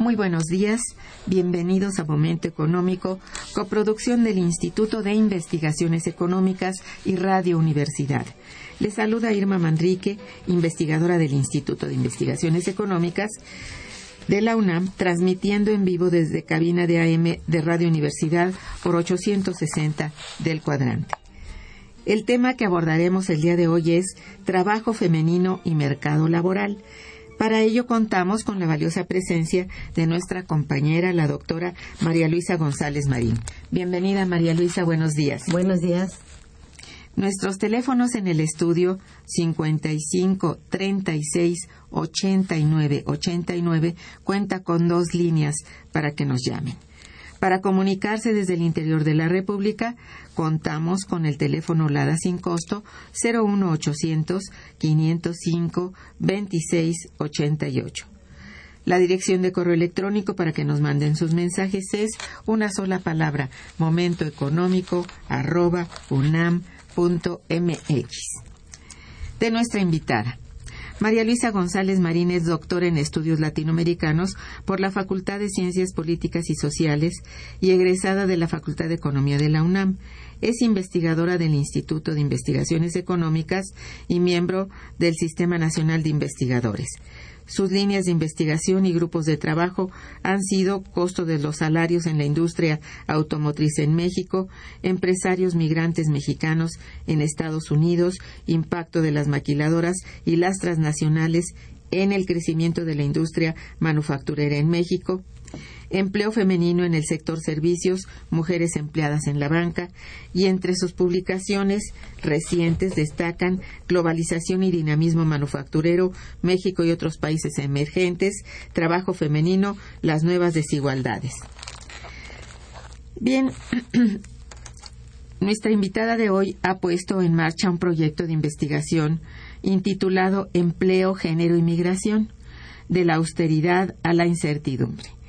Muy buenos días, bienvenidos a Momento Económico, coproducción del Instituto de Investigaciones Económicas y Radio Universidad. Les saluda Irma Manrique, investigadora del Instituto de Investigaciones Económicas de la UNAM, transmitiendo en vivo desde cabina de AM de Radio Universidad por 860 del cuadrante. El tema que abordaremos el día de hoy es trabajo femenino y mercado laboral. Para ello contamos con la valiosa presencia de nuestra compañera, la doctora María Luisa González Marín. Bienvenida, María Luisa, buenos días. Buenos días. Nuestros teléfonos en el estudio 55 36 89 89 cuenta con dos líneas para que nos llamen. Para comunicarse desde el interior de la República, contamos con el teléfono LADA sin costo 01800 505 2688. La dirección de correo electrónico para que nos manden sus mensajes es una sola palabra, momentoeconómico arroba unam.mx. De nuestra invitada. María Luisa González Marín es doctora en estudios latinoamericanos por la Facultad de Ciencias Políticas y Sociales y egresada de la Facultad de Economía de la UNAM. Es investigadora del Instituto de Investigaciones Económicas y miembro del Sistema Nacional de Investigadores. Sus líneas de investigación y grupos de trabajo han sido costo de los salarios en la industria automotriz en México, empresarios migrantes mexicanos en Estados Unidos, impacto de las maquiladoras y las transnacionales en el crecimiento de la industria manufacturera en México, empleo femenino en el sector servicios, mujeres empleadas en la banca, y entre sus publicaciones recientes destacan Globalización y Dinamismo Manufacturero, México y otros países emergentes, Trabajo Femenino, las nuevas desigualdades. Bien, nuestra invitada de hoy ha puesto en marcha un proyecto de investigación intitulado Empleo, Género y Migración, de la austeridad a la incertidumbre.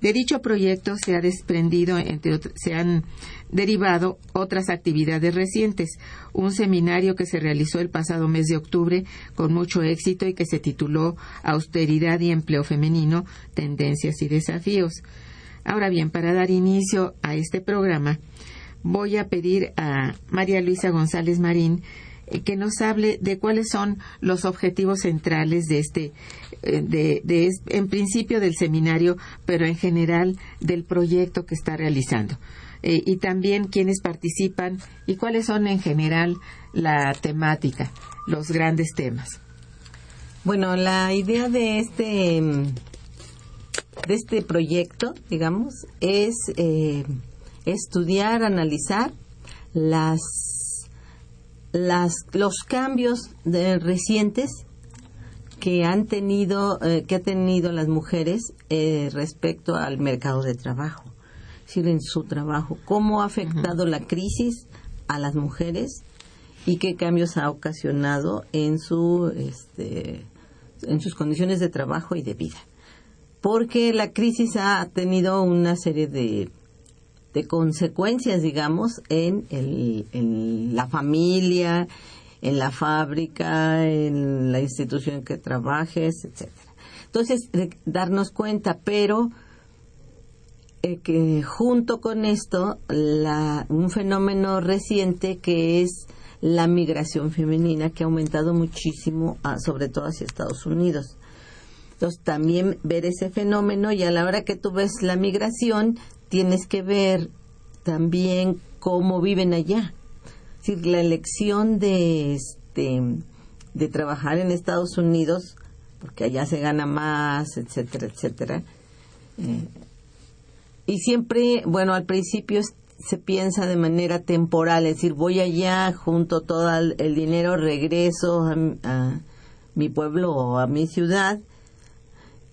De dicho proyecto se ha desprendido, entre se han derivado otras actividades recientes. Un seminario que se realizó el pasado mes de octubre con mucho éxito y que se tituló Austeridad y empleo femenino, tendencias y desafíos. Ahora bien, para dar inicio a este programa, voy a pedir a María Luisa González Marín que nos hable de cuáles son los objetivos centrales de este, eh, de, en principio del seminario, pero en general del proyecto que está realizando. Eh, y también quiénes participan y cuáles son en general la temática, los grandes temas. Bueno, la idea de este de este proyecto, digamos, es eh, estudiar, analizar las, las, los cambios de, recientes que han tenido, eh, que ha tenido las mujeres eh, respecto al mercado de trabajo, decir, en su trabajo, cómo ha afectado la crisis a las mujeres y qué cambios ha ocasionado en su, este, en sus condiciones de trabajo y de vida. Porque la crisis ha tenido una serie de, de consecuencias, digamos, en, el, en la familia, en la fábrica, en la institución que trabajes, etcétera. Entonces, darnos cuenta, pero eh, que junto con esto, la, un fenómeno reciente que es la migración femenina, que ha aumentado muchísimo, ah, sobre todo hacia Estados Unidos. Entonces, también ver ese fenómeno y a la hora que tú ves la migración, tienes que ver también cómo viven allá decir, la elección de, este, de trabajar en Estados Unidos, porque allá se gana más, etcétera, etcétera. Eh, y siempre, bueno, al principio se piensa de manera temporal, es decir, voy allá, junto todo el, dinero, regreso a, a, mi pueblo o a mi ciudad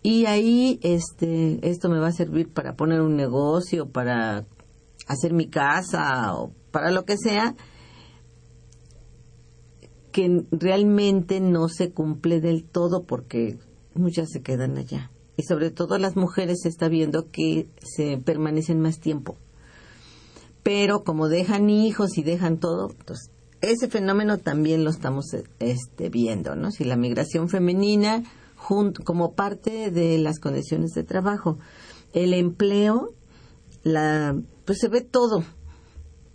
y ahí este esto me va a servir para poner un negocio, para hacer mi casa o para lo que sea que realmente no se cumple del todo porque muchas se quedan allá. Y sobre todo las mujeres se está viendo que se permanecen más tiempo. Pero como dejan hijos y dejan todo, entonces ese fenómeno también lo estamos este, viendo, ¿no? Si la migración femenina como parte de las condiciones de trabajo, el empleo, la, pues se ve todo,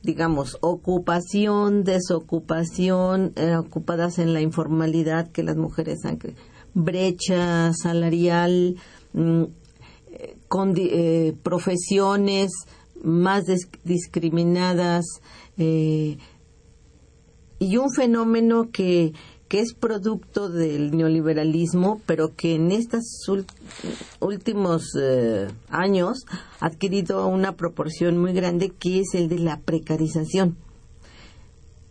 digamos, ocupación, desocupación, eh, ocupadas en la informalidad que las mujeres han brecha salarial, mm, eh, eh, profesiones más discriminadas y un fenómeno que que es producto del neoliberalismo, pero que en estos últimos eh, años ha adquirido una proporción muy grande, que es el de la precarización.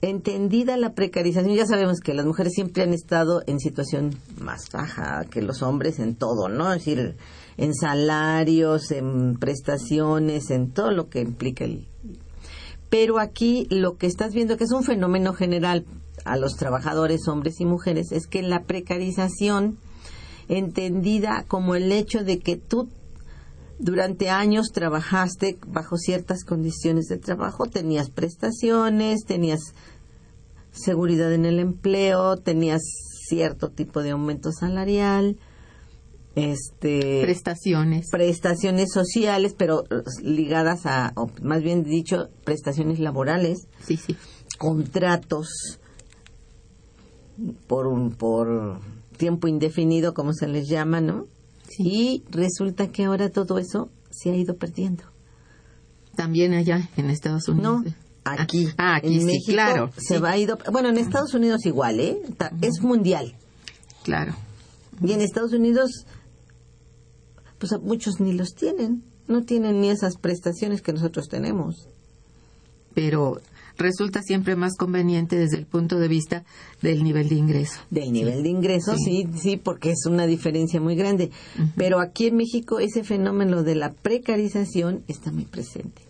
Entendida la precarización, ya sabemos que las mujeres siempre han estado en situación más baja que los hombres en todo, ¿no? Es decir, en salarios, en prestaciones, en todo lo que implica el... Pero aquí lo que estás viendo que es un fenómeno general, a los trabajadores, hombres y mujeres, es que la precarización, entendida como el hecho de que tú durante años trabajaste bajo ciertas condiciones de trabajo, tenías prestaciones, tenías seguridad en el empleo, tenías cierto tipo de aumento salarial, este prestaciones. prestaciones sociales pero ligadas a o más bien dicho prestaciones laborales. Sí sí. Contratos por un por tiempo indefinido como se les llama no y resulta que ahora todo eso se ha ido perdiendo. También allá en Estados Unidos no aquí ah, aquí en México claro se va a ido bueno en Estados Unidos igual eh es mundial. Claro. Y en Estados Unidos pues muchos ni los tienen. No tienen ni esas prestaciones que nosotros tenemos. Pero resulta siempre más conveniente desde el punto de vista del nivel de ingreso. Del nivel de ingreso, sí, sí, porque es una diferencia muy grande. Pero aquí en México ese fenómeno de la precarización está muy presente.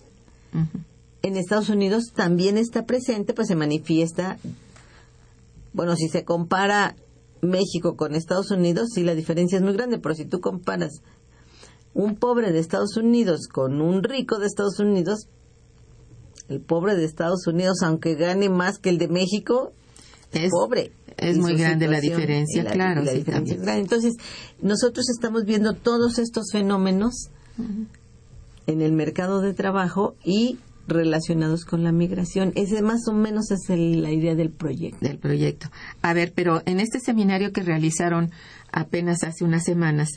En Estados Unidos también está presente, pues se manifiesta, bueno, si se compara México con Estados Unidos, sí la diferencia es muy grande, pero si tú comparas un pobre de Estados Unidos con un rico de Estados Unidos, el pobre de Estados Unidos, aunque gane más que el de México, es pobre. Es muy grande la diferencia, claro. Entonces, nosotros estamos viendo todos estos fenómenos en el mercado de trabajo y relacionados con la migración. Ese más o menos es la idea del proyecto. Del proyecto. A ver, pero en este seminario que realizaron apenas hace unas semanas,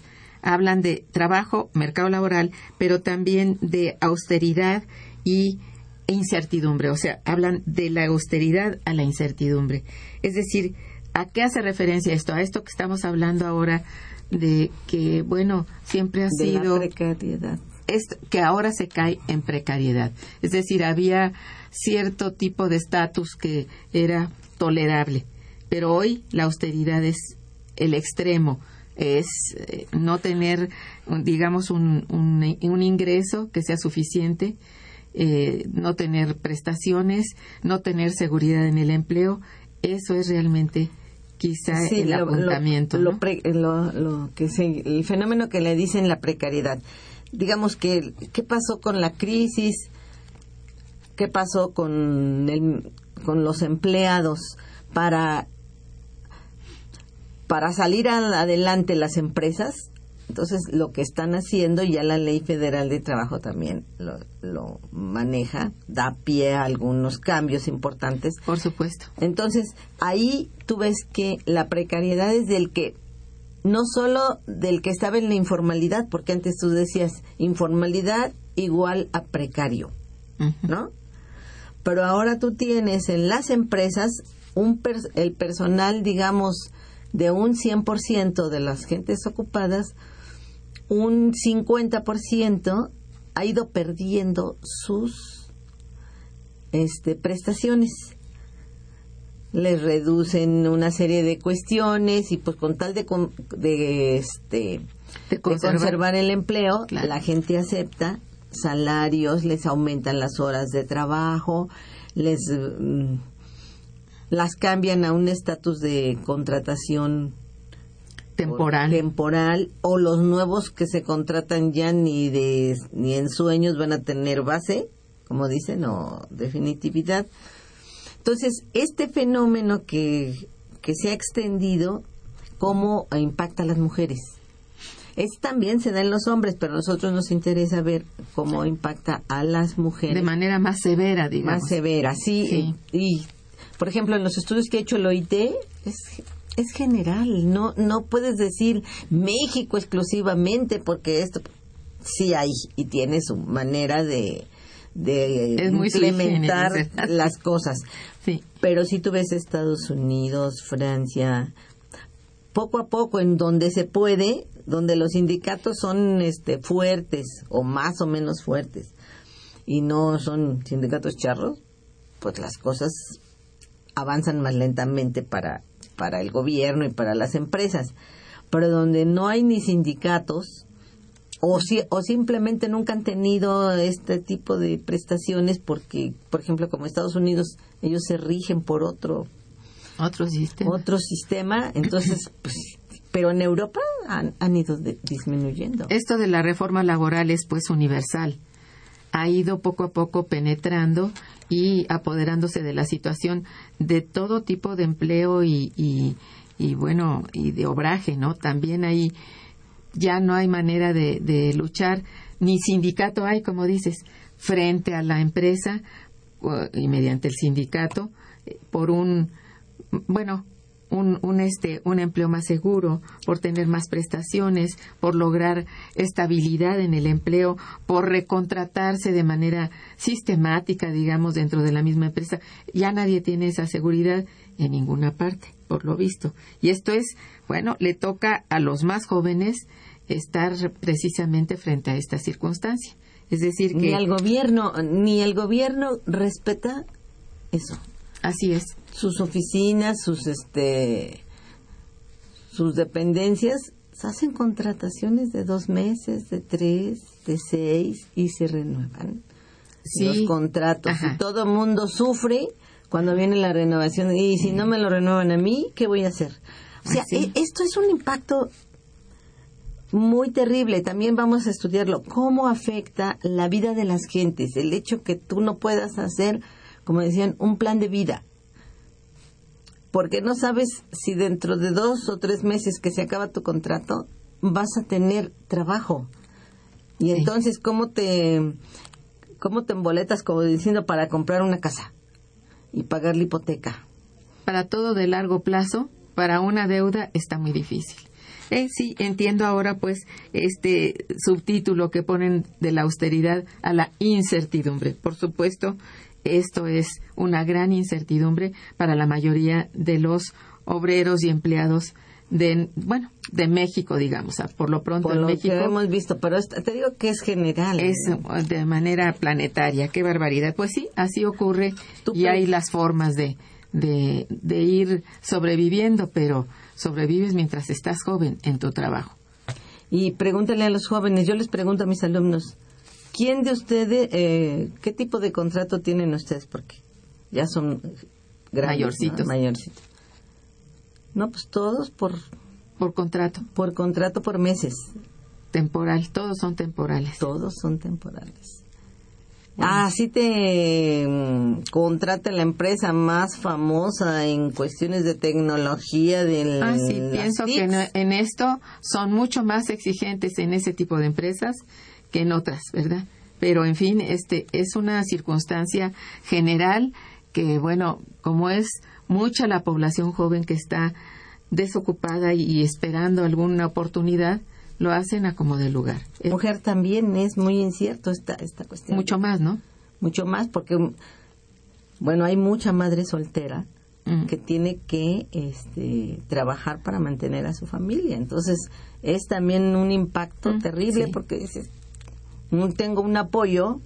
hablan de trabajo, mercado laboral, pero también de austeridad y e incertidumbre, o sea, hablan de la austeridad a la incertidumbre. Es decir, ¿a qué hace referencia esto? A esto que estamos hablando ahora de que, bueno, siempre ha de sido... la precariedad. es que ahora se cae en precariedad. Es decir, había cierto tipo de estatus que era tolerable, pero hoy la austeridad es el extremo, es eh, no tener, digamos, un, un, un ingreso que sea suficiente, eh, no tener prestaciones, no tener seguridad en el empleo. Eso es realmente quizá Sí, el lo- apuntamiento. Lo, ¿no? pre- lo- que se- el fenómeno que le dicen la precariedad. Digamos que, ¿qué pasó con la crisis? ¿Qué pasó con, el, con los empleados para, para salir adelante las empresas? Entonces, lo que están haciendo, ya la Ley Federal de Trabajo también lo, lo maneja, da pie a algunos cambios importantes. Por supuesto. Entonces, ahí tú ves que la precariedad es del que, no solo del que estaba en la informalidad, porque antes tú decías informalidad igual a precario. ¿no? Pero ahora tú tienes en las empresas un pers- el personal, digamos, de un 100% de las gentes ocupadas, un 50% ha ido perdiendo sus este, prestaciones. Les reducen una serie de cuestiones y pues con tal de, de, este, De de conservar. el empleo, Claro. la gente acepta salarios, les aumentan las horas de trabajo, les mm, las cambian a un estatus de contratación Temporal. temporal o los nuevos que se contratan ya ni de ni en sueños van a tener base, como dicen, o definitividad. Entonces, este fenómeno que, que se ha extendido, ¿cómo impacta a las mujeres? Es también se da en los hombres, pero a nosotros nos interesa ver cómo impacta a las mujeres de manera más severa, digamos. más severa, sí. Sí. Y, y, por ejemplo, en los estudios que ha hecho el OIT, es, es general. No, no puedes decir México exclusivamente porque esto sí hay y tiene su manera de, de implementar las cosas. Sí. Pero si tú ves Estados Unidos, Francia, poco a poco en donde se puede, donde los sindicatos son este fuertes o más o menos fuertes y no son sindicatos charros, pues las cosas avanzan más lentamente para para el gobierno y para las empresas. Pero donde no hay ni sindicatos o si, o simplemente nunca han tenido este tipo de prestaciones porque, por ejemplo, como Estados Unidos, ellos se rigen por otro Otro sistema. otro sistema, entonces, pues, pero en Europa han, han ido de- disminuyendo. Esto de la reforma laboral es pues universal. Ha ido poco a poco penetrando y apoderándose de la situación de todo tipo de empleo y, y, y, bueno, y de obraje, ¿no? También ahí ya no hay manera de, de luchar, ni sindicato hay, como dices, frente a la empresa y mediante el sindicato eh, por un, bueno, un, un, este, un empleo más seguro, por tener más prestaciones, por lograr estabilidad en el empleo, por recontratarse de manera sistemática, digamos, dentro de la misma empresa. Ya nadie tiene esa seguridad en ninguna parte, por lo visto. Y esto es, bueno, le toca a los más jóvenes estar precisamente frente a esta circunstancia. Es decir, que Ni el gobierno, ni el gobierno respeta eso. así es. Sus oficinas, sus este, sus dependencias hacen contrataciones de dos meses, de tres, de seis y se renuevan Sí. los contratos. Ajá. Y todo el mundo sufre cuando viene la renovación. Y si no me lo renuevan a mí, ¿qué voy a hacer? O sea, e- esto es un impacto muy terrible. También vamos a estudiarlo. ¿Cómo afecta la vida de las gentes? El hecho que tú no puedas hacer, como decían, un plan de vida. Porque no sabes si dentro de dos o tres meses que se acaba tu contrato vas a tener trabajo. Y entonces, ¿cómo te, cómo te emboletas, como diciendo, para comprar una casa y pagar la hipoteca? para todo de largo plazo, para una deuda está muy difícil. Eh, sí, entiendo ahora pues este subtítulo que ponen de la austeridad a la incertidumbre. Por supuesto, esto es una gran incertidumbre para la mayoría de los obreros y empleados de, bueno, de México, digamos, por lo pronto Por en lo México. que hemos visto, pero te digo que es general. es de manera planetaria, qué barbaridad. Pues sí, así ocurre y hay las formas de, de, de ir sobreviviendo, pero sobrevives mientras estás joven en tu trabajo. Y pregúntale a los jóvenes, yo les pregunto a mis alumnos, ¿quién de ustedes, eh, qué tipo de contrato tienen ustedes? Porque ya son grandes, Mayorcitos. ¿no? Mayorcitos. No, pues todos por, Por contrato, por contrato por meses. temporal, todos son temporales. Todos son temporales. Ah, sí te mm, contrata la empresa más famosa en cuestiones de tecnología de Ah, sí, pienso TICs. que en, en esto son mucho más exigentes en ese tipo de empresas que en otras, ¿verdad? Pero en fin, este es una circunstancia general que bueno, como es mucha la población joven que está desocupada y, esperando alguna oportunidad, lo hacen a como de lugar. Mujer también es muy incierto esta, esta cuestión. mucho más, ¿no? mucho más porque bueno hay mucha madre soltera Mm. que tiene que este, trabajar para mantener a su familia entonces es también un impacto Mm, terrible sí. porque dices no tengo un apoyo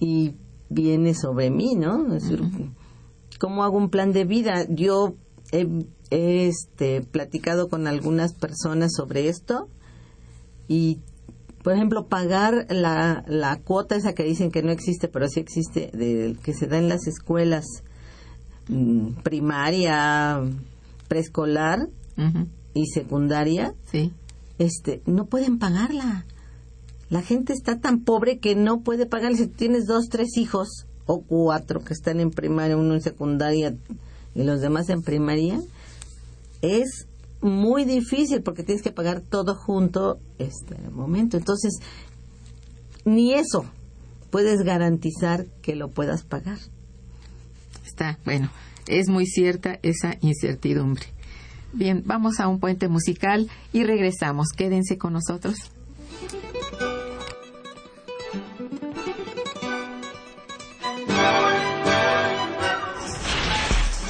y viene sobre mí no es decir, cómo hago un plan de vida yo he, he, este platicado con algunas personas sobre esto y por ejemplo, pagar la, la cuota esa que dicen que no existe, pero sí existe, de, que se da en las escuelas mm, primaria, preescolar y secundaria, Sí. este, no pueden pagarla. La gente está tan pobre que no puede pagar. Si tienes dos, tres hijos o cuatro que están en primaria, uno en secundaria y los demás en primaria, es muy difícil porque tienes que pagar todo junto este momento. Entonces, ni eso puedes garantizar que lo puedas pagar. Está, bueno, es muy cierta esa incertidumbre. Bien, vamos a un puente musical y regresamos. Quédense con nosotros.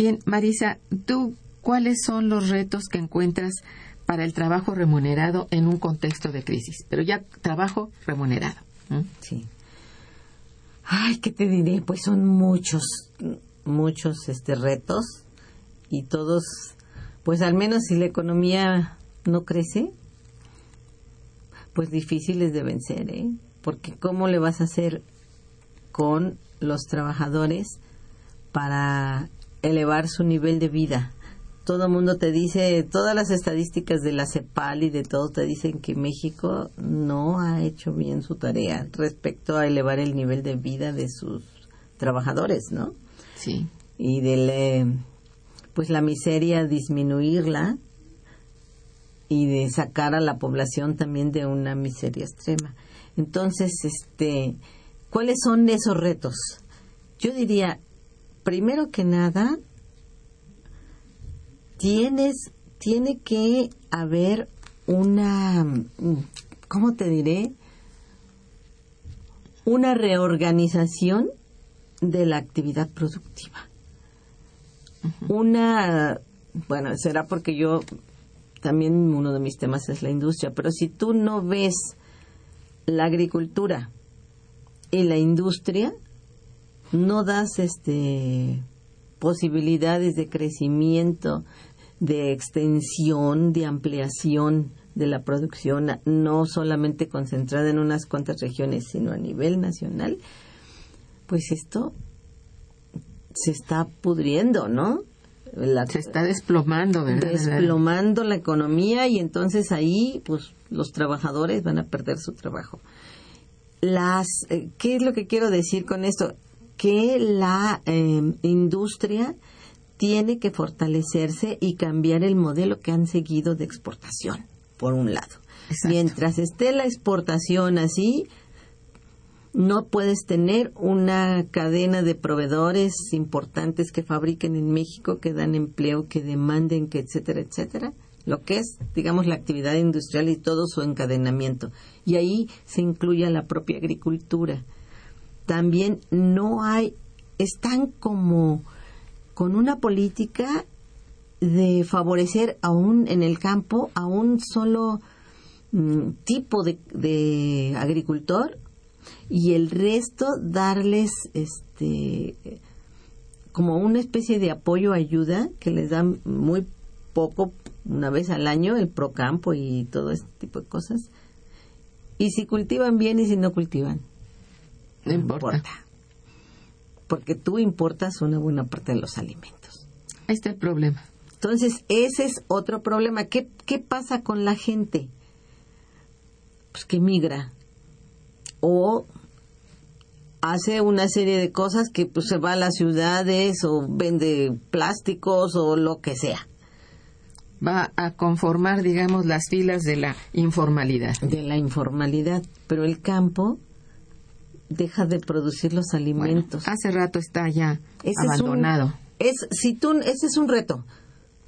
Bien, Marisa, ¿tú cuáles son los retos que encuentras para el trabajo remunerado en un contexto de crisis? Pero ya trabajo remunerado. Sí. Ay, ¿qué te diré? Pues son muchos, muchos este retos y todos, pues al menos si la economía no crece, pues difíciles de vencer, ¿eh? Porque ¿cómo le vas a hacer con los trabajadores para elevar su nivel de vida. Todo el mundo te dice, todas las estadísticas de la CEPAL y de todo te dicen que México no ha hecho bien su tarea respecto a elevar el nivel de vida de sus trabajadores, ¿no? Sí. Y de pues la miseria disminuirla y de sacar a la población también de una miseria extrema. Entonces, este, ¿cuáles son esos retos? Yo diría, primero que nada, tienes, tiene que haber una, ¿cómo te diré? Una reorganización de la actividad productiva. Una, bueno, será porque yo también uno de mis temas es la industria, pero si tú no ves la agricultura y la industria, no das este posibilidades de crecimiento, de extensión, de ampliación de la producción, no solamente concentrada en unas cuantas regiones, sino a nivel nacional, pues esto se está pudriendo, ¿no? se está desplomando, ¿verdad? Desplomando la economía y entonces ahí, pues, los trabajadores van a perder su trabajo. Las, eh, ¿qué es lo que quiero decir con esto? Que la em, industria tiene que fortalecerse y cambiar el modelo que han seguido de exportación, por un lado. Mientras esté la exportación así, no puedes tener una cadena de proveedores importantes que fabriquen en México, que dan empleo, que demanden, que etcétera, etcétera. Lo que es, digamos, la actividad industrial y todo su encadenamiento. Y ahí se incluye la propia agricultura. También no hay, están como con una política de favorecer aún en el campo a un solo mm, tipo de agricultor y el resto darles este como una especie de apoyo ayuda que les dan muy poco una vez al año el procampo y todo este tipo de cosas. Y si cultivan bien y si no cultivan no, importa. porque tú importas una buena parte de los alimentos. Ahí está el problema. Entonces ese es otro problema. Qué qué pasa con la gente pues que migra. O hace una serie de cosas que pues se va a las ciudades o vende plásticos o lo que sea. Va a conformar, digamos, las filas de la informalidad. De la informalidad, pero el campo deja de producir los alimentos. hace rato está ya abandonado. Es, si tú, ese es un reto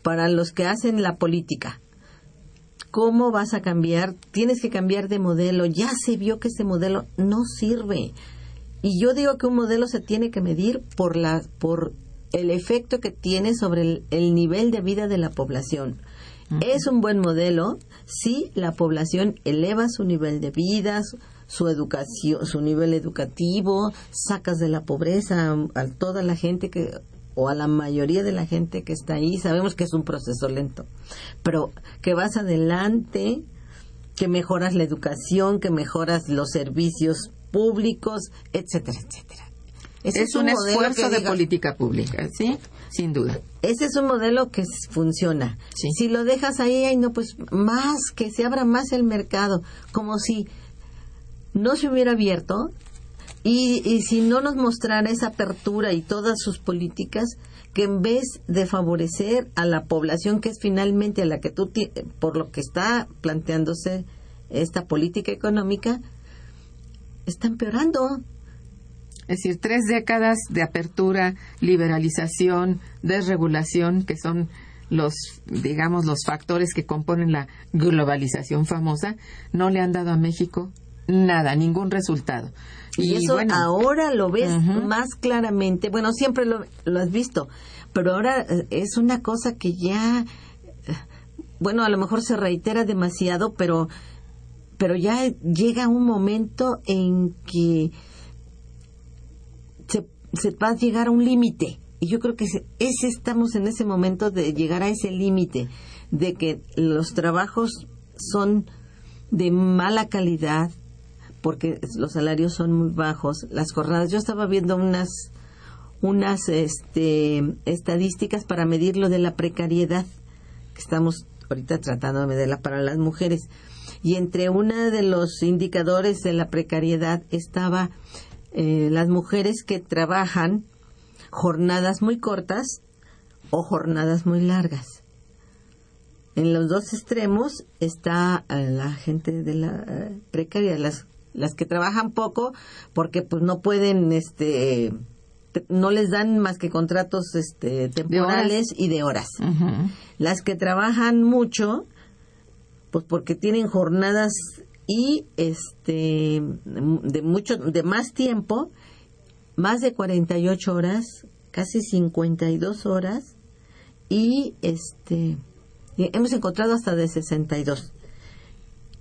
para los que hacen la política. ¿Cómo vas a cambiar? Tienes que cambiar de modelo. Ya se vio que ese modelo no sirve. Y yo digo que un modelo se tiene que medir por, la, por el efecto que tiene sobre el, nivel de vida de la población. Es un buen modelo si la población eleva su nivel de vida, su, educación, su nivel educativo, sacas de la pobreza a, toda la gente que o a la mayoría de la gente que está ahí. Sabemos que es un proceso lento, pero que vas adelante, que mejoras la educación, que mejoras los servicios públicos, etcétera, etcétera. Ese es, un, esfuerzo de política pública, ¿sí? Sin duda. Ese es un modelo que funciona. Si lo dejas ahí, ahí no, pues más, que se abra más el mercado, como si no se hubiera abierto y, y si no nos mostrara esa apertura y todas sus políticas, que en vez de favorecer a la población que es finalmente a la que tú, por lo que está planteándose esta política económica, está empeorando. Es decir, tres décadas de apertura, liberalización, desregulación, que son los, digamos, los factores que componen la globalización famosa, no le han dado a México nada, ningún resultado. Y, eso ahora lo ves más claramente. Bueno, siempre lo, lo, has visto, pero ahora eh, es una cosa que ya, eh, bueno, a lo mejor se reitera demasiado, pero pero ya llega un momento en que se, va a llegar a un límite. Y yo creo que ese, estamos en ese momento de llegar a ese límite, de que los trabajos son de mala calidad, porque los salarios son muy bajos, las jornadas. Yo estaba viendo unas unas este, estadísticas para medir lo de la precariedad, que estamos ahorita tratando de medirla para las mujeres. Y entre uno de los indicadores de la precariedad estaba eh, las mujeres que trabajan jornadas muy cortas o jornadas muy largas. En los dos extremos está eh, la gente de la eh, precaria, las, las que trabajan poco porque pues no pueden, este, te- no les dan más que contratos este, temporales y de horas. Las que trabajan mucho, pues porque tienen jornadas y este de mucho de más tiempo, más de 48 horas, casi 52 horas y este y hemos encontrado hasta de 62.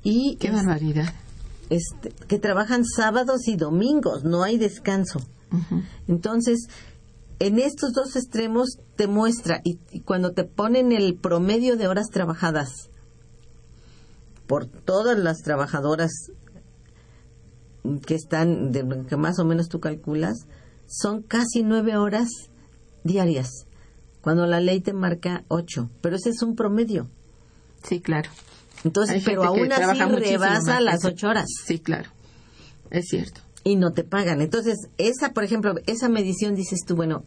Y Qué es- barbaridad. Este, que trabajan sábados y domingos, no hay descanso. Entonces, en estos dos extremos te muestra, y, y cuando te ponen el promedio de horas trabajadas por todas las trabajadoras que están, de, que más o menos tú calculas, son casi nueve horas diarias, cuando la ley te marca ocho, pero ese es un promedio. Sí, claro. Entonces, Hay pero aún así rebasa más las ocho horas. Sí, claro. Es cierto. y no te pagan. Entonces, esa, por ejemplo, esa medición dices tú, bueno,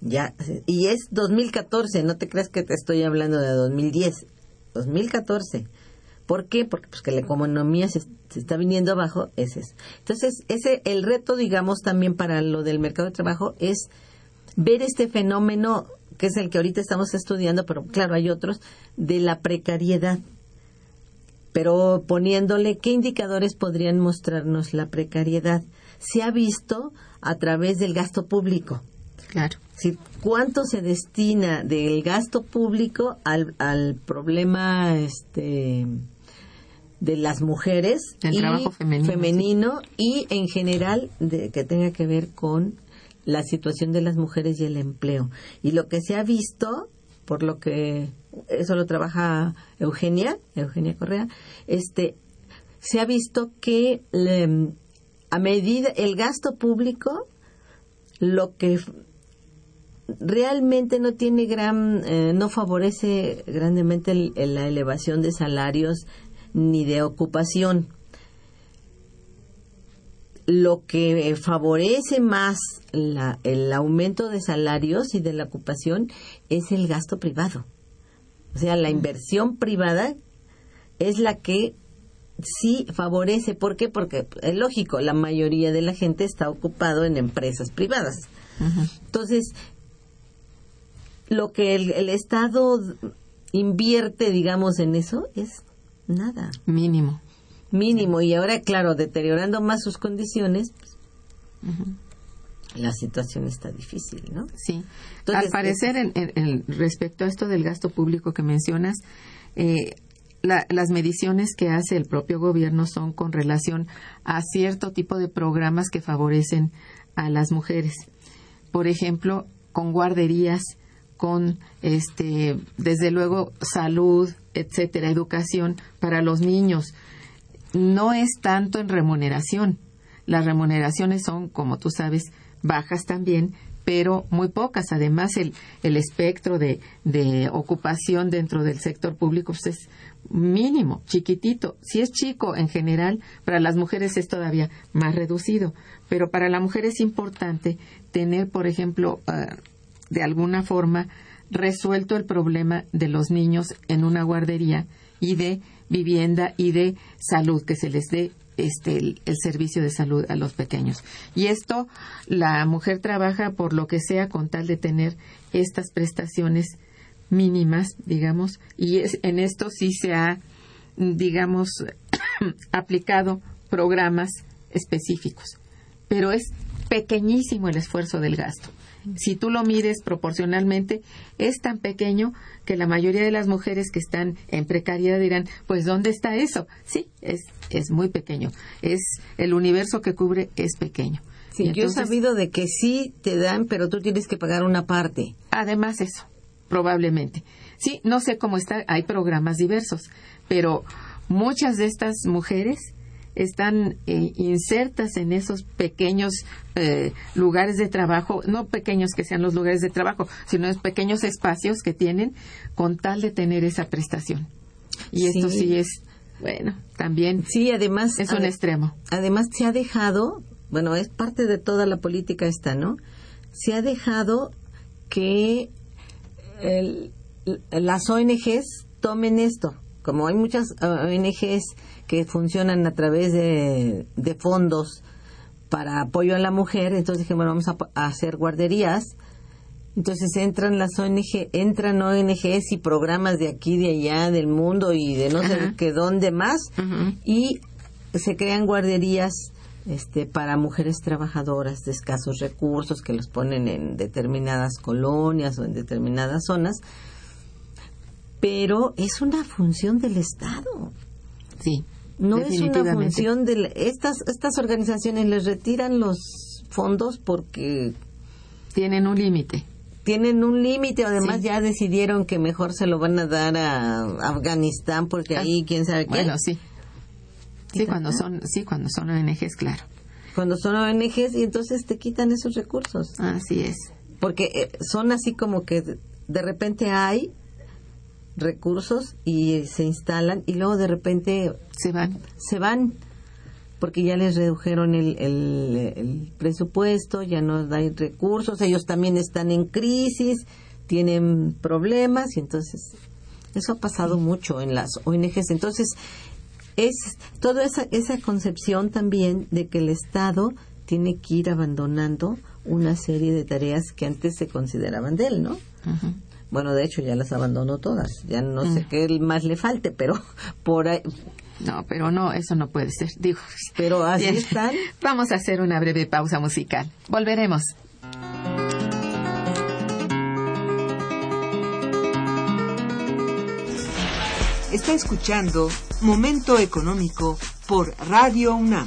ya, y es 2014, no te creas que te estoy hablando de 2010, 2014. ¿Por qué? Porque pues que la economía se, se está viniendo abajo, ese es. Entonces, ese, el reto, digamos, también para lo del mercado de trabajo es ver este fenómeno, que es el que ahorita estamos estudiando, pero claro, hay otros, de la precariedad pero poniéndole qué indicadores podrían mostrarnos la precariedad. Se ha visto a través del gasto público. Claro. Si, ¿Cuánto se destina del gasto público al, al problema este, de las mujeres Del y trabajo femenino, femenino y en general de, que tenga que ver con la situación de las mujeres y el empleo? Y lo que se ha visto, por lo que eso lo trabaja Eugenia, Eugenia Correa, este, se ha visto que le- a medida el gasto público lo que realmente no tiene gran, eh, no favorece grandemente el- la elevación de salarios ni de ocupación. Lo que favorece más la- el aumento de salarios y de la ocupación es el gasto privado. O sea, la inversión privada es la que sí favorece. ¿Por qué? Porque es lógico, la mayoría de la gente está ocupado en empresas privadas. Entonces, lo que el, el Estado invierte, digamos, en eso es nada, Mínimo. Mínimo. Y ahora, claro, deteriorando más sus condiciones, pues, la situación está difícil, ¿no? Sí. Entonces, Al parecer, en- en- en- respecto a esto del gasto público que mencionas, eh, la- las mediciones que hace el propio gobierno son con relación a cierto tipo de programas que favorecen a las mujeres. Por ejemplo, con guarderías, con este, desde luego salud, etcétera, educación para los niños. No es tanto en remuneración. Las remuneraciones son, como tú sabes, bajas también, pero muy pocas. Además, el, el espectro de, de ocupación dentro del sector público pues, es mínimo, chiquitito. Si es chico en general, para las mujeres es todavía más reducido. Pero para la mujer es importante tener, por ejemplo, ah, de alguna forma resuelto el problema de los niños en una guardería y de vivienda y de salud, que se les dé este, el, servicio de salud a los pequeños. Y esto, la mujer trabaja por lo que sea con tal de tener estas prestaciones mínimas, digamos, y es, en esto sí se ha, digamos, aplicado programas específicos. Pero es pequeñísimo el esfuerzo del gasto. Si tú lo mides proporcionalmente, es tan pequeño que la mayoría de las mujeres que están en precariedad dirán, pues ¿dónde está eso? Sí, es, es muy pequeño. Es el universo que cubre es pequeño. Sí, Y yo he sabido de que sí te dan, pero tú tienes que pagar una parte. Además eso, probablemente. Sí, no sé cómo está, hay programas diversos, pero muchas de estas mujeres están eh, insertas en esos pequeños eh, lugares de trabajo, no pequeños que sean los lugares de trabajo, sino esos pequeños espacios que tienen con tal de tener esa prestación. Y esto sí es, bueno, también Sí, además es un extremo. además se ha dejado, bueno, es parte de toda la política esta, ¿no? Se ha dejado que el- las ONGs tomen esto. Como hay muchas ONGs que funcionan a través de, de fondos para apoyo a la mujer, entonces dije, bueno, vamos a, a hacer guarderías. Entonces entran las ONG, entran ONGs y programas de aquí, de allá, del mundo y de no sé qué dónde más y se crean guarderías este, para mujeres trabajadoras de escasos recursos que los ponen en determinadas colonias o en determinadas zonas, pero es una función del Estado. Sí. No es una función de la- estas estas organizaciones les retiran los fondos porque Tienen un límite. tienen un límite, además Sí. ya decidieron que mejor se lo van a dar a Afganistán porque ahí quién sabe qué. Bueno, sí. Sí, cuando son, sí, cuando son ONGs, claro. Cuando son ONGs y entonces te quitan esos recursos. Así es. porque eh, son así como que de repente hay recursos y se instalan y luego de repente Se van. se van porque ya les redujeron el, el, el presupuesto, ya no hay recursos, ellos también están en crisis, tienen problemas y entonces eso ha pasado mucho en las ONGs. Entonces es toda esa, esa concepción también de que el Estado tiene que ir abandonando una serie de tareas que antes se consideraban de él, ¿no? Bueno, de hecho ya las abandonó todas, ya no sé qué más le falte, pero por ahí, No, pero no, eso no puede ser. Digo, pero así Bien. están. Vamos a hacer una breve pausa musical. Volveremos. Está escuchando Momento Económico por Radio UNAM.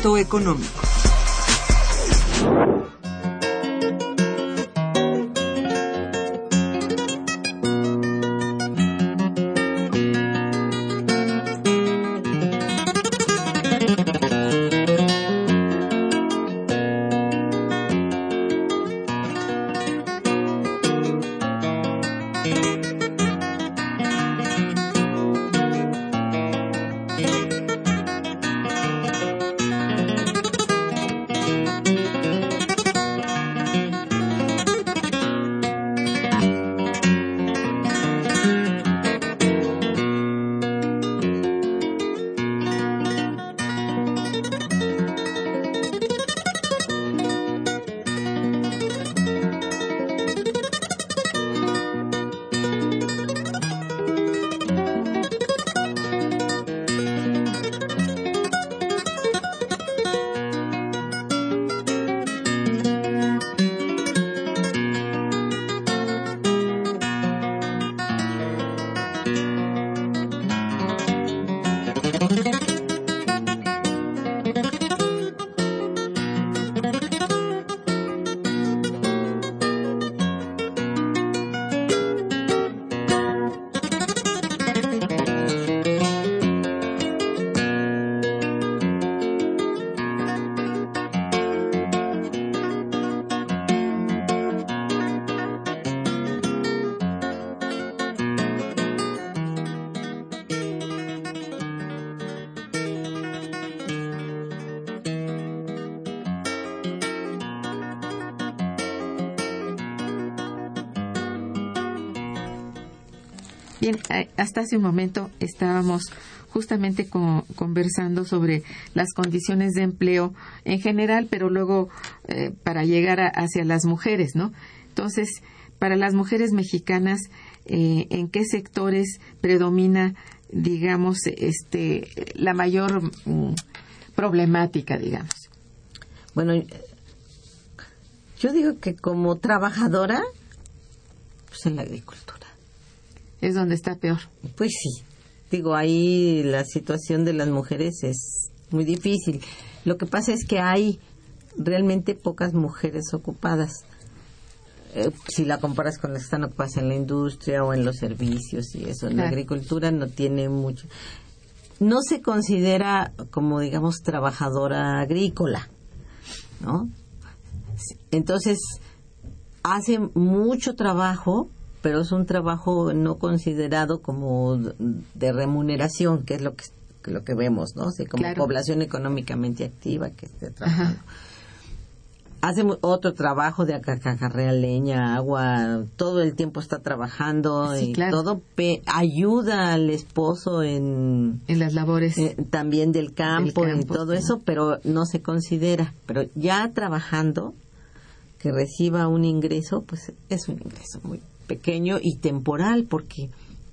Económico. Hasta hace un momento estábamos justamente conversando sobre las condiciones de empleo en general, pero luego eh, para llegar hacia las mujeres, ¿no? Entonces, para las mujeres mexicanas, eh, ¿en qué sectores predomina, digamos, este, la mayor mm, problemática, digamos? Bueno, yo digo que como trabajadora, pues en la agricultura. Es donde está peor. Pues sí. Digo, ahí la situación de las mujeres es muy difícil. Lo que pasa es que hay realmente pocas mujeres ocupadas. Eh, si la comparas con las que están ocupadas en la industria o en los servicios y eso, en la agricultura no tiene mucho. No se considera como, digamos, trabajadora agrícola, ¿no? Entonces, hace mucho trabajo pero es un trabajo no considerado como de remuneración, que es lo que lo que vemos, ¿no? como población económicamente activa que esté trabajando. Hace otro trabajo de acarrear leña, agua, todo el tiempo está trabajando y todo ayuda al esposo en en las labores. eh, también del campo, y todo eso, pero no se considera, pero ya trabajando que reciba un ingreso, pues es un ingreso muy pequeño y temporal, porque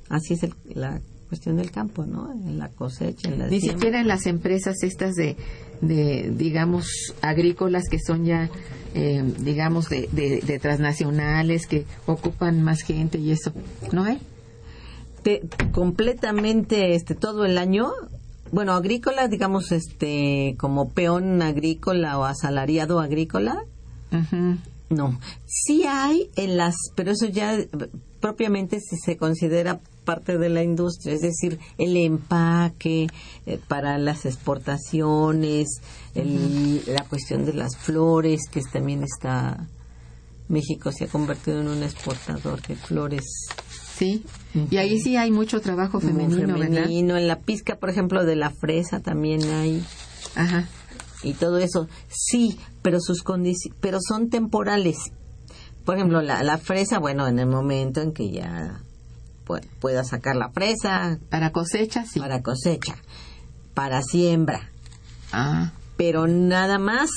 así es la cuestión del campo, ¿no? En la cosecha, en la Ni siquiera en las empresas estas de, de digamos, agrícolas que son ya, eh, digamos, de, de, transnacionales, que ocupan más gente y eso, ¿no hay? completamente, este, todo el año, bueno, agrícola, digamos, este, como peón agrícola o asalariado agrícola, no, sí hay en las, pero eso ya propiamente si se considera parte de la industria, es decir, el empaque eh, para las exportaciones, la cuestión de las flores, que también está, México se ha convertido en un exportador de flores. Sí, y ahí sí hay mucho trabajo femenino, femenino. En la pizca, por ejemplo, de la fresa también hay. Ajá y todo eso, sí, pero sus pero son temporales. Por ejemplo, la, la fresa, bueno, en el momento en que ya pueda sacar la fresa. Para cosecha, sí. Para cosecha. Para siembra. Ah. Pero nada más.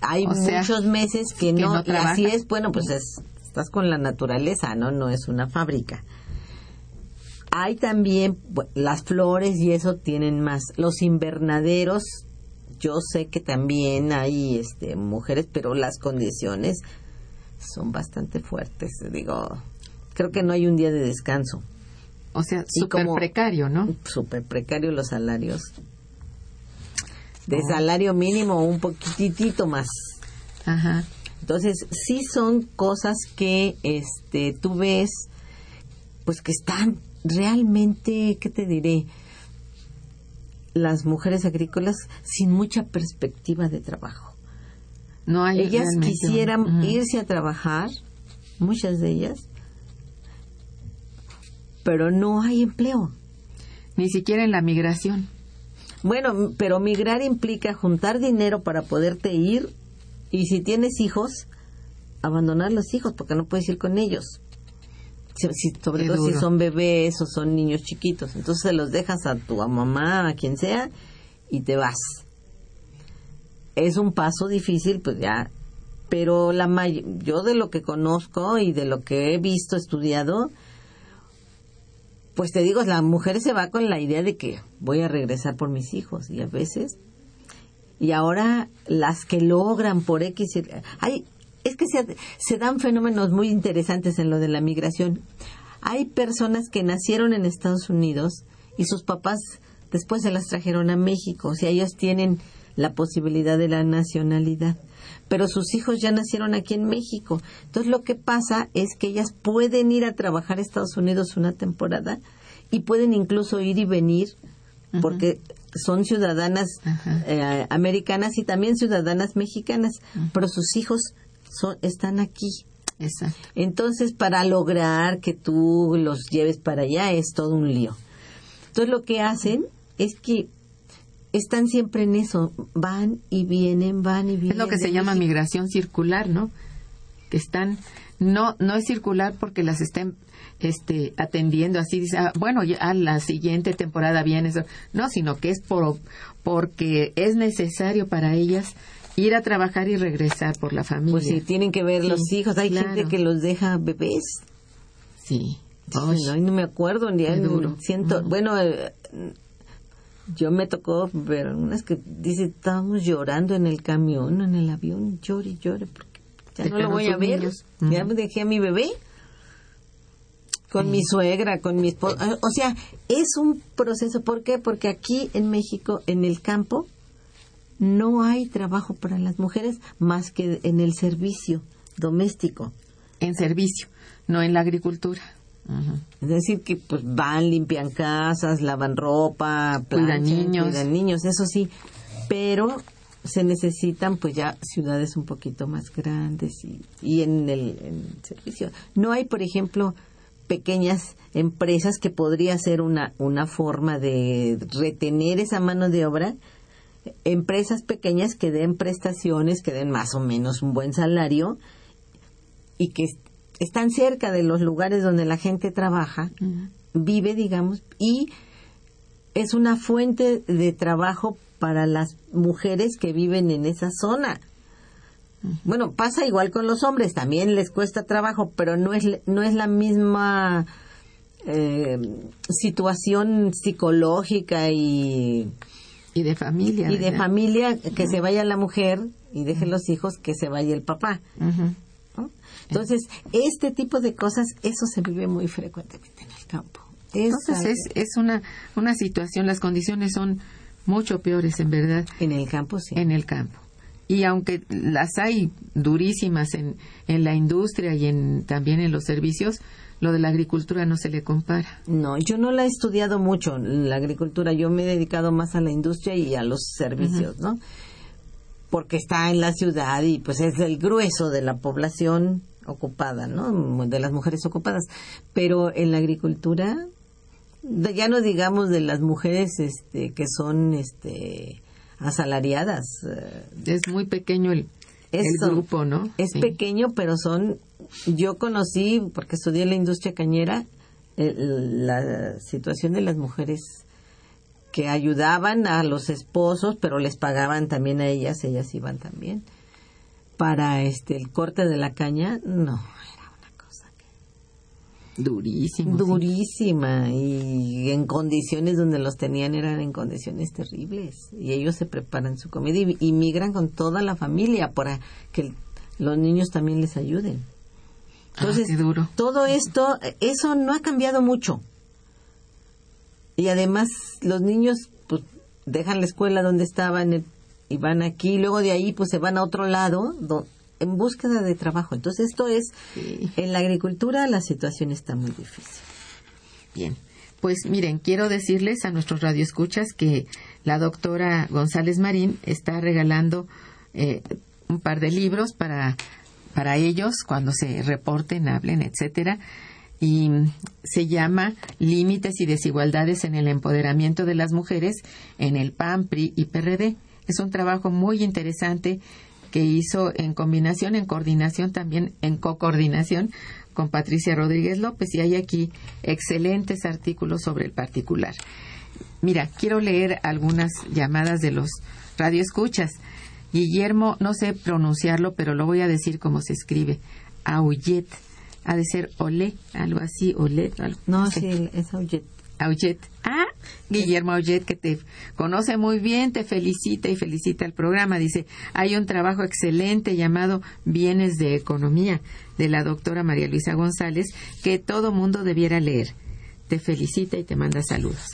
Hay muchos meses que, no. así es, bueno, pues es, estás con la naturaleza, ¿no? No es una fábrica. Hay también las flores y eso tienen más. Los invernaderos yo sé que también hay este, mujeres, pero las condiciones son bastante fuertes. Digo, creo que no hay un día de descanso. O sea, súper precario, ¿no? Súper precario los salarios. De oh. salario mínimo un poquitito más. Ajá. Entonces, sí son cosas que este, tú ves, pues que están realmente, ¿qué te diré? Las mujeres agrícolas sin mucha perspectiva de trabajo. No hay ellas quisieran irse a trabajar, muchas de ellas, pero no hay empleo. Ni siquiera en la migración. Bueno, pero migrar implica juntar dinero para poderte ir y si tienes hijos, abandonar los hijos porque no puedes ir con ellos sobre todo si son bebés o son niños chiquitos. Entonces se los dejas a tu mamá, a quien sea, y te vas. Es un paso difícil, pues ya. Pero la yo de lo que conozco y de lo que he visto, estudiado, pues te digo, la mujer se va con la idea de que voy a regresar por mis hijos y a veces y ahora las que logran por X hay es que se, dan fenómenos muy interesantes en lo de la migración. Hay personas que nacieron en Estados Unidos y sus papás después se las trajeron a México, o sea, ellos tienen la posibilidad de la nacionalidad, pero sus hijos ya nacieron aquí en México. Entonces lo que pasa es que ellas pueden ir a trabajar a Estados Unidos una temporada y pueden incluso ir y venir porque son ciudadanas eh, americanas y también ciudadanas mexicanas, pero sus hijos están aquí. Exacto. Entonces, para lograr que tú los lleves para allá es todo un lío. Entonces, lo que hacen es que están siempre en eso, van y vienen, van y vienen. Es lo que se llama migración circular, ¿no? Que están no no es circular porque las estén este atendiendo así dice ah, bueno ya a la siguiente temporada viene eso no sino que es por porque es necesario para ellas ir a trabajar y regresar por la familia Pues sí, tienen que ver Sí, los hijos. Hay claro. gente que los deja bebés. sí Ay, no, no me acuerdo ni duro. siento bueno eh, yo me tocó ver unas que dice estábamos llorando en el camión en el avión llore llore porque ya no lo voy a ver niños. ya dejé a mi bebé con mi suegra con mi esposo o sea es un proceso ¿por qué? porque aquí en México en el campo no hay trabajo para las mujeres más que en el servicio doméstico en servicio no en la agricultura Ujú. Es decir, que pues van, limpian casas, lavan ropa, Cuidan planchan, niños. cuidan niños, eso sí, pero se necesitan pues ya ciudades un poquito más grandes y, y en el en el servicio. No hay, por ejemplo, pequeñas empresas que podría ser una, una forma de retener esa mano de obra, empresas pequeñas que den prestaciones, que den más o menos un buen salario y que est- están cerca de los lugares donde la gente trabaja, vive, digamos, y es una fuente de trabajo para las mujeres que viven en esa zona. Bueno, pasa igual con los hombres, también les cuesta trabajo, pero no es, no es la misma eh, situación psicológica y, y de familia y de familia que se vaya la mujer y deje los hijos, que se vaya el papá. Entonces, este tipo de cosas, eso se vive muy frecuentemente en el campo. Es Entonces algo- es, es una, una situación, las condiciones son mucho peores en verdad en el campo, sí. en el campo. Y aunque las hay durísimas en, en la industria y en, también en los servicios, lo de la agricultura no se le compara. No, yo no la he estudiado mucho, la agricultura. Yo me he dedicado más a la industria y a los servicios, ¿no? Porque está en la ciudad y pues es el grueso de la población ocupada, ¿no? De las mujeres ocupadas. Pero en la agricultura, ya no digamos de las mujeres este, que son este, asalariadas. eh, Es muy pequeño el, el Eso. grupo, ¿no? Es Sí. pequeño, pero son. Yo conocí, porque estudié la industria cañera, el- la situación de las mujeres que ayudaban a los esposos, pero les pagaban también a ellas, ellas iban también. Para este el corte de la caña, no, Durísimo. sí. durísima y en condiciones donde los tenían eran en condiciones terribles y ellos se preparan su comida y, y migran con toda la familia para que los niños también les ayuden. Entonces, Ah, qué duro. todo esto, eso no ha cambiado mucho. Y además los niños pues, dejan la escuela donde estaban eh, y van aquí, y luego de ahí pues se van a otro lado do- en búsqueda de trabajo. Entonces esto es, Sí. en la agricultura la situación está muy difícil. Bien, pues miren, quiero decirles a nuestros radioescuchas que la doctora González Marín está regalando eh, un par de libros para, para ellos cuando se reporten, hablen, etcétera. Y se llama Límites y desigualdades en el empoderamiento de las mujeres en el PAN, PRI y PRD. Es un trabajo muy interesante que hizo en combinación, en coordinación, también en co-coordinación con Patricia Rodríguez López y hay aquí excelentes artículos sobre el particular. Mira, quiero leer algunas llamadas de los radioescuchas. Guillermo, no sé pronunciarlo, pero lo voy a decir como se escribe. Aullet. Ha de ser Olé, algo así, Olet. algo- No, sé. sí, es Aullet. Aullet. Ah, Guillermo Aullet, que te conoce muy bien, te felicita y felicita el programa. Dice, hay un trabajo excelente llamado Bienes de Economía de la doctora María Luisa González que todo mundo debiera leer. Te felicita y te manda saludos.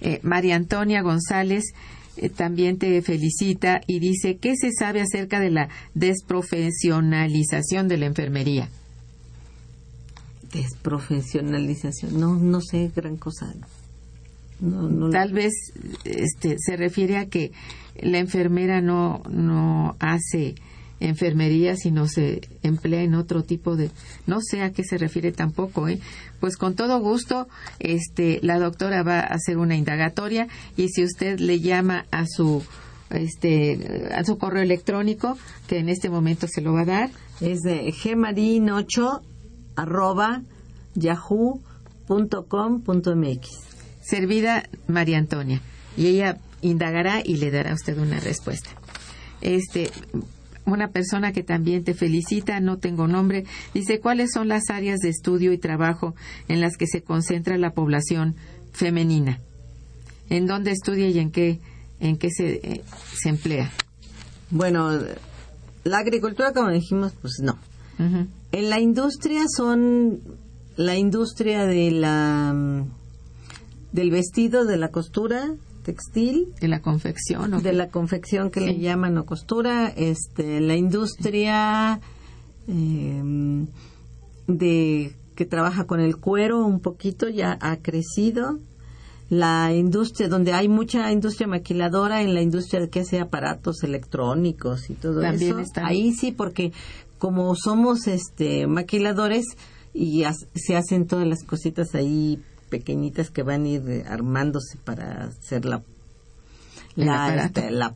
Eh, María Antonia González eh, también te felicita y dice, ¿qué se sabe acerca de la desprofesionalización de la enfermería? Desprofesionalización. No, no sé gran cosa. No, no, Tal vez este, se refiere a que la enfermera no, no hace enfermería, sino se emplea en otro tipo de... No sé a qué se refiere tampoco, ¿eh? Pues con todo gusto, este, la doctora va a hacer una indagatoria y si usted le llama a su este a su correo electrónico que en este momento se lo va a dar Es de gmarin8 arroba yahoo.com.mx. Servida María Antonia. Y ella indagará y le dará a usted una respuesta. Este, una persona que también te felicita, no tengo nombre, dice cuáles son las áreas de estudio y trabajo en las que se concentra la población femenina. ¿En dónde estudia y en qué, en qué se, eh, se emplea? Bueno, la agricultura, como dijimos, pues no. En la industria son la industria de la mm, del vestido, de la costura textil, De la confección. ¿o de la confección que Sí. le llaman o costura, este, la industria eh, de que trabaja con el cuero un poquito ya ha crecido. La industria donde hay mucha industria maquiladora en la industria de que hace aparatos electrónicos y todo También eso. están. Ahí sí porque como somos este maquiladores y as- se hacen todas las cositas ahí pequeñitas que van a ir armándose para hacer la este, la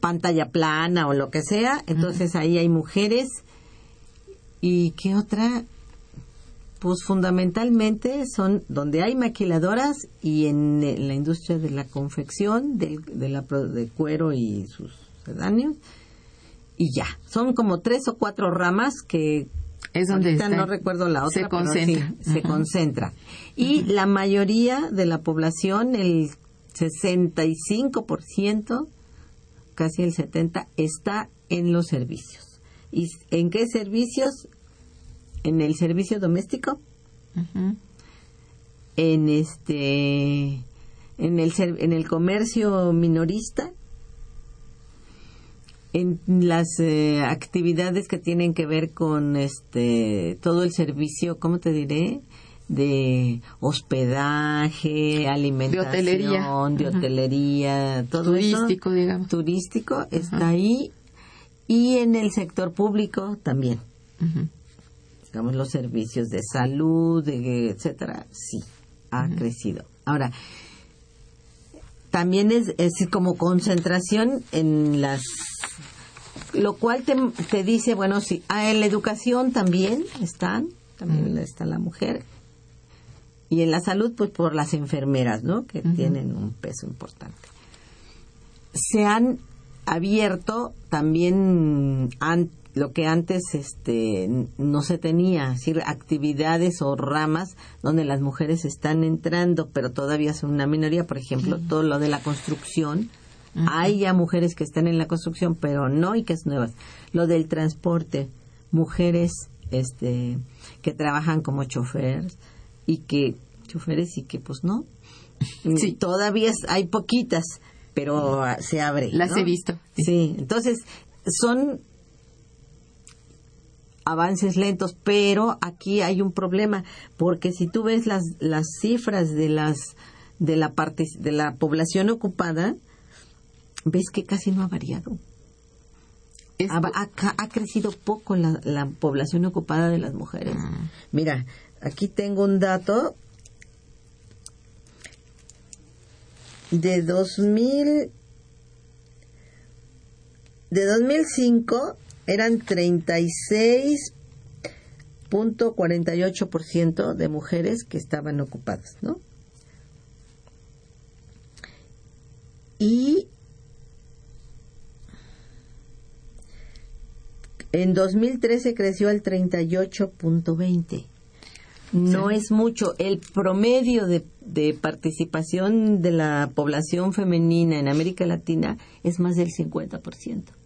pantalla plana o lo que sea. Entonces ahí hay mujeres. ¿Y qué otra? Pues fundamentalmente son donde hay maquiladoras y en, la industria de la confección, de, la, pro- de cuero y sus sedáneos. Y ya, son como tres o cuatro ramas que Es donde ahorita está- no recuerdo la otra, se pero concentra. sí, se concentra. Y la mayoría de la población, el 65%, casi el 70%, está en los servicios. ¿Y en qué servicios? En el servicio doméstico, en este en el en el comercio minorista en las eh, actividades que tienen que ver con este todo el servicio cómo te diré de hospedaje alimentación hotelería. de hotelería todo Turístico, eso, digamos. turístico está ahí. Y en el sector público también. Digamos los servicios de salud, de, etcétera, sí ha crecido. Ahora también es, es como concentración en las lo cual te, te dice bueno sí ah, en la educación también están también está la mujer y en la salud pues por las enfermeras no que tienen un peso importante. Se han abierto también an- lo que antes este no se tenía, es decir, actividades o ramas donde las mujeres están entrando, pero todavía son una minoría, por ejemplo, todo lo de la construcción. Hay ya mujeres que están en la construcción, pero no y que es nuevas. Lo del transporte, mujeres este que trabajan como choferes y que choferes y que pues no. Sí. Todavía hay poquitas, pero ah, se abre. Las ¿no? he visto. Sí, entonces son avances lentos, pero aquí hay un problema porque si tú ves las las cifras de las de la parte de la población ocupada, ves que casi no ha variado. Ha, ha crecido poco la, la población ocupada de las mujeres. Mira, aquí tengo un dato de 2000 de 2005 eran 36.48% de mujeres que estaban ocupadas, ¿no? Y en 2013 creció al 38.20. No es mucho. El promedio de, de participación de la población femenina en América Latina es más del 50%.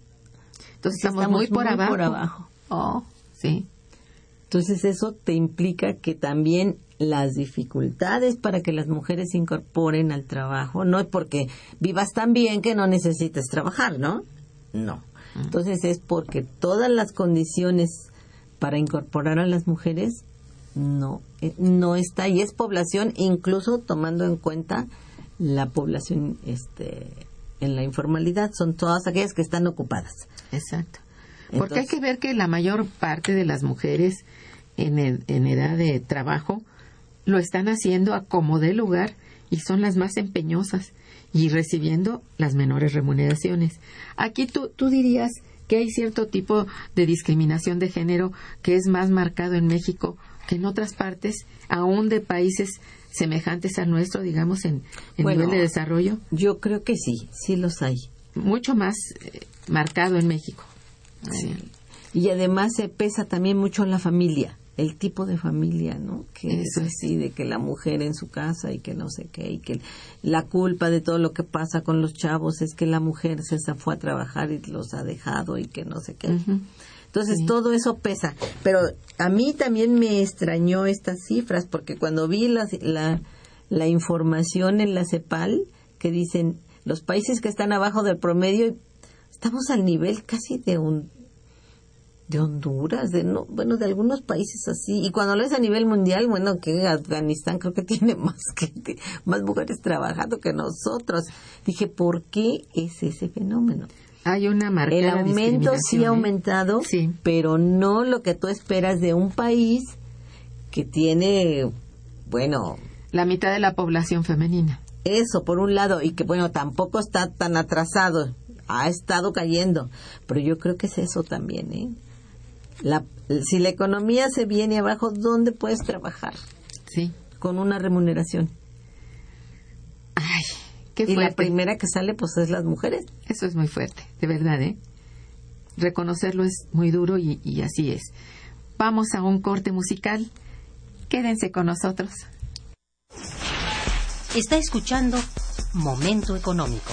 Entonces estamos, muy, por, muy abajo. por abajo. Oh, sí. Entonces eso te implica que también las dificultades para que las mujeres se incorporen al trabajo, no es porque vivas tan bien que no necesites trabajar, ¿no? No. Entonces es porque todas las condiciones para incorporar a las mujeres no eh, no está y es población incluso tomando en cuenta la población este en la informalidad son todas aquellas que están ocupadas. Exacto. Porque hay que ver que la mayor parte de las mujeres en, ed- en edad de trabajo lo están haciendo a como de lugar y son las más empeñosas y recibiendo las menores remuneraciones. Aquí tú, tú dirías que hay cierto tipo de discriminación de género que es más marcado en México que en otras partes, aún de países semejantes a nuestro, digamos, en, nivel de desarrollo? Yo creo que sí, sí los hay. Mucho más eh, marcado en México. Y además se pesa también mucho en la familia el tipo de familia, ¿no? Que es así, de que la mujer en su casa y que no sé qué, y que la culpa de todo lo que pasa con los chavos es que la mujer se fue a trabajar y los ha dejado y que no sé qué. Entonces todo eso pesa. Pero a mí también me extrañó estas cifras porque cuando vi la, la, la información en la CEPAL que dicen los países que están abajo del promedio, estamos al nivel casi de un de Honduras, de no, bueno, de algunos países así. Y cuando lo es a nivel mundial, bueno, que Afganistán creo que tiene más gente, más mujeres trabajando que nosotros. Dije, ¿por qué es ese fenómeno? Hay una marca. El aumento sí ha ¿eh? aumentado, sí. pero no lo que tú esperas de un país que tiene, bueno... La mitad de la población femenina. Eso, por un lado, y que, bueno, tampoco está tan atrasado, ha estado cayendo, pero yo creo que es eso también, ¿eh? la, si la economía se viene abajo, ¿dónde puedes trabajar? Sí. Con una remuneración. Ay. Y la primera que sale, pues, es las mujeres. Eso es muy fuerte, de verdad, ¿eh? Reconocerlo es muy duro y, y así es. Vamos a un corte musical. Quédense con nosotros. Está escuchando Momento Económico.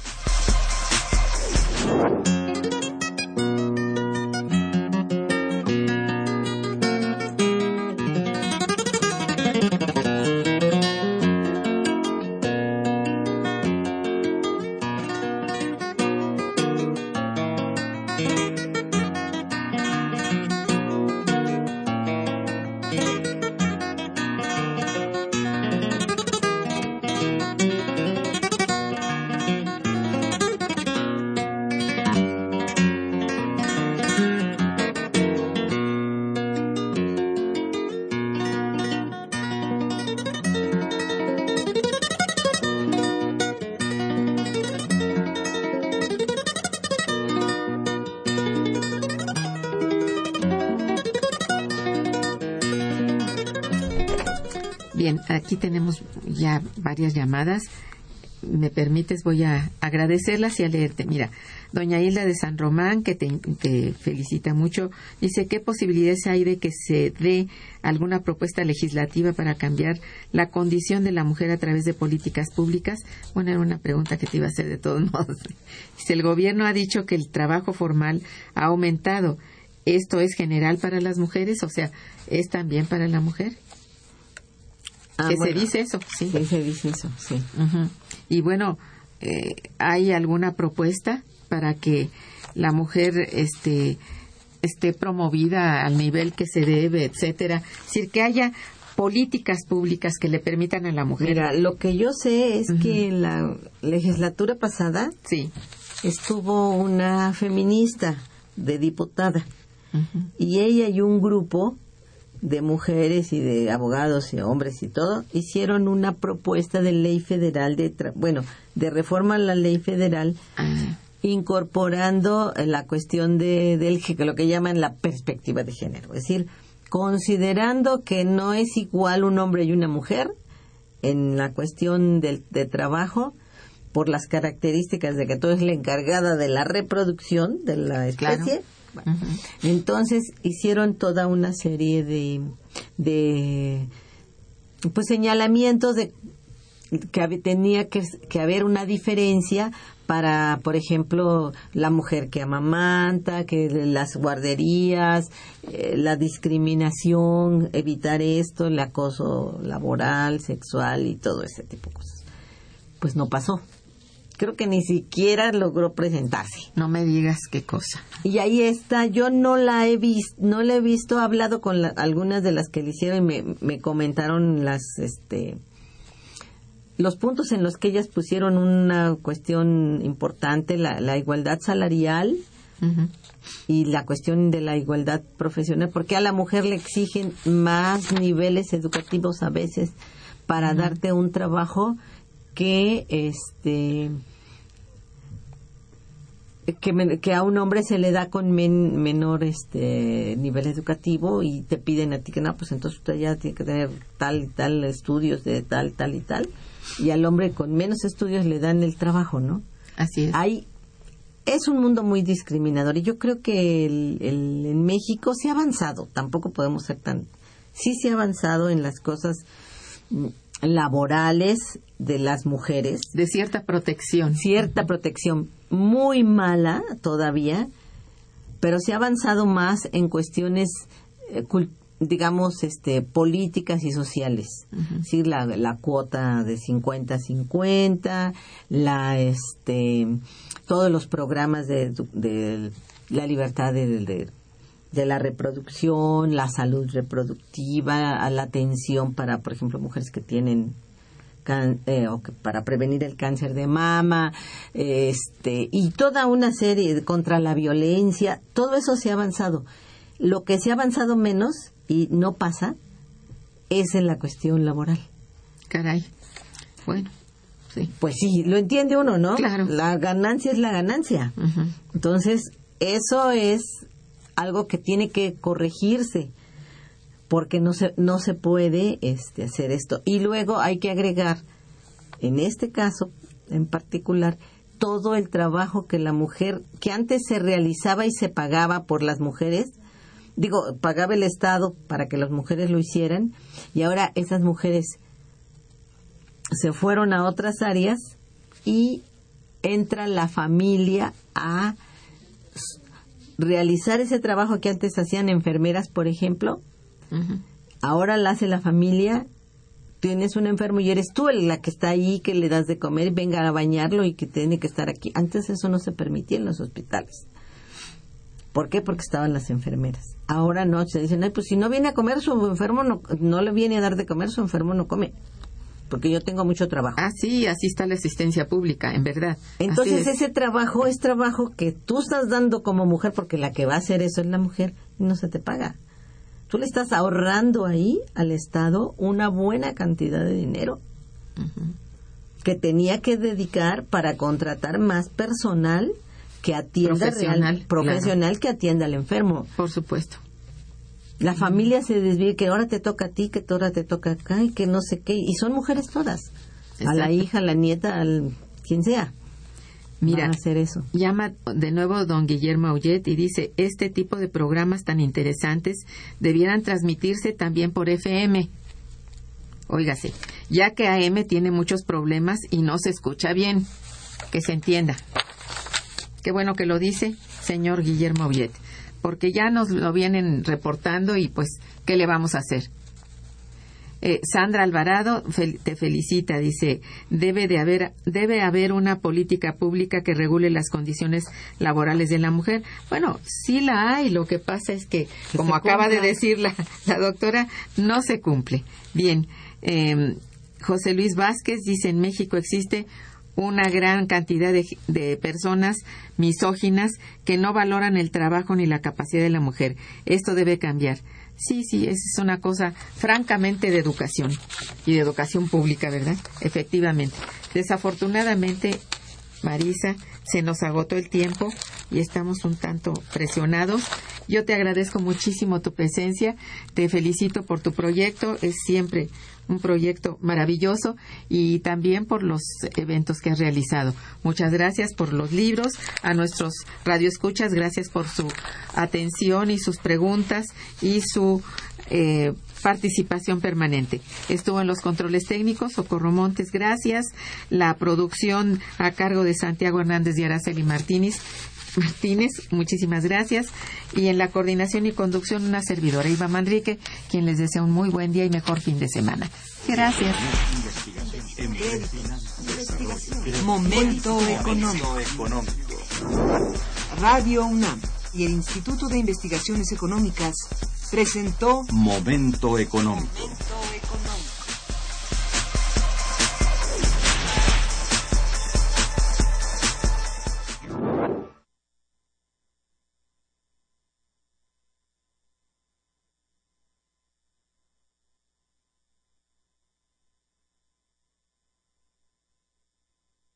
Aquí tenemos ya varias llamadas. Me permites, voy a agradecerlas y a leerte. Mira, doña Hilda de San Román, que te felicita mucho, dice, ¿qué posibilidades hay de que se dé alguna propuesta legislativa para cambiar la condición de la mujer a través de políticas públicas? Bueno, era una pregunta que te iba a hacer de todos modos. Dice, el gobierno ha dicho que el trabajo formal ha aumentado. ¿Esto es general para las mujeres? O sea, ¿es también para la mujer? Ah, que se dice eso, sí. se dice eso, sí. Y bueno, eh, ¿hay alguna propuesta para que la mujer este, esté promovida al nivel que se debe, etcétera? Es decir, que haya políticas públicas que le permitan a la mujer. Mira, lo que yo sé es que en la legislatura pasada sí. estuvo una feminista de diputada y ella y un grupo de mujeres y de abogados y hombres y todo, hicieron una propuesta de ley federal, de bueno, de reforma a la ley federal, ah. incorporando la cuestión de, del lo que llaman la perspectiva de género. Es decir, considerando que no es igual un hombre y una mujer, en la cuestión del, de trabajo por las características de que tú eres la encargada de la reproducción de la especie. Entonces hicieron toda una serie de, de pues señalamientos de que tenía que, haber una diferencia para, por ejemplo, la mujer que amamanta, que las guarderías, eh, la discriminación, evitar esto, el acoso laboral, sexual y todo ese tipo de cosas. Pues no pasó. Creo que ni siquiera logró presentarse. No me digas qué cosa. Y ahí está, yo no la he visto, no la he visto, he hablado con algunas de las que le hicieron y me, me comentaron las, este, los puntos en los que ellas pusieron una cuestión importante, la, igualdad salarial y la cuestión de la igualdad profesional, porque a la mujer le exigen más niveles educativos a veces para darte un trabajo que este que, a un hombre se le da con menor este nivel educativo y te piden a ti que no, pues entonces usted ya tiene que tener tal y tal estudios de tal, tal y tal y al hombre con menos estudios le dan el trabajo, ¿no? Así es. Hay, es un mundo muy discriminador y yo creo que el, en México se ha avanzado, tampoco podemos ser tan... Sí se ha avanzado en las cosas laborales de las mujeres. De cierta protección. Cierta protección, muy mala todavía, pero se ha avanzado más en cuestiones eh, digamos, este, políticas y sociales. sí, la, la cuota de 50-50, la, este, todos los programas de, de la libertad de, de, la reproducción, la salud reproductiva, la atención para, por ejemplo, mujeres que tienen eh, o que para prevenir el cáncer de mama, este, y toda una serie contra la violencia, todo eso se ha avanzado. Lo que se ha avanzado menos y no pasa es en la cuestión laboral. Caray. Bueno, sí. Pues sí, lo entiende uno, ¿no? Claro. La ganancia es la ganancia. Entonces, eso es algo que tiene que corregirse porque no se no se puede este hacer esto. Y luego hay que agregar en este caso en particular todo el trabajo que la mujer que antes se realizaba y se pagaba por las mujeres. Digo, pagaba el Estado para que las mujeres lo hicieran y ahora esas mujeres se fueron a otras áreas y entra la familia a realizar ese trabajo que antes hacían enfermeras, por ejemplo. Ahora la hace la familia. Tienes un enfermo y eres tú la que está ahí, que le das de comer, venga a bañarlo y que tiene que estar aquí. Antes eso no se permitía en los hospitales. ¿Por qué? Porque estaban las enfermeras. Ahora no, se dicen, Ay, pues si no viene a comer su enfermo, no, no le viene a dar de comer, su enfermo no come. Porque yo tengo mucho trabajo. Ah, sí, así está la asistencia pública, en verdad. Entonces ese trabajo es trabajo que tú estás dando como mujer, porque la que va a hacer eso es la mujer, y no se te paga. Tú le estás ahorrando ahí al Estado una buena cantidad de dinero que tenía que dedicar para contratar más personal que atienda profesional, profesional que atienda al enfermo. Por supuesto. La familia se desvía que ahora te toca a ti, que ahora te toca acá y que no sé qué. Y son mujeres todas. A la hija, a la nieta, al quien sea. Mira, hacer eso. llama de nuevo don Guillermo Aullet y dice, este tipo de programas tan interesantes debieran transmitirse también por FM. Óigase, ya que AM tiene muchos problemas y no se escucha bien. Que se entienda. Qué bueno que lo dice, señor Guillermo Viet, porque ya nos lo vienen reportando y pues, ¿qué le vamos a hacer? Eh, Sandra Alvarado te felicita, dice, debe de haber, debe haber una política pública que regule las condiciones laborales de la mujer. Bueno, sí la hay, lo que pasa es que, como acaba de decir la, doctora, no se cumple. Bien, eh, José Luis Vázquez dice, en México existe una gran cantidad de, personas misóginas que no valoran el trabajo ni la capacidad de la mujer. Esto debe cambiar. Sí, sí, es una cosa francamente de educación y de educación pública, ¿verdad? Efectivamente. Desafortunadamente, Marisa, se nos agotó el tiempo y estamos un tanto presionados. Yo te agradezco muchísimo tu presencia, te felicito por tu proyecto, es siempre un proyecto maravilloso y también por los eventos que has realizado. Muchas gracias por los libros, a nuestros radioescuchas, gracias por su atención y sus preguntas y su eh, participación permanente. Estuvo en los controles técnicos, Socorro Montes, gracias. La producción a cargo de Santiago Hernández y Araceli Martínez. Martínez, muchísimas gracias. Y en la coordinación y conducción, una servidora, Iva Manrique, quien les desea un muy buen día y mejor fin de semana. Gracias. Momento económico. Radio UNAM y el Instituto de Investigaciones Económicas presentó Momento económico.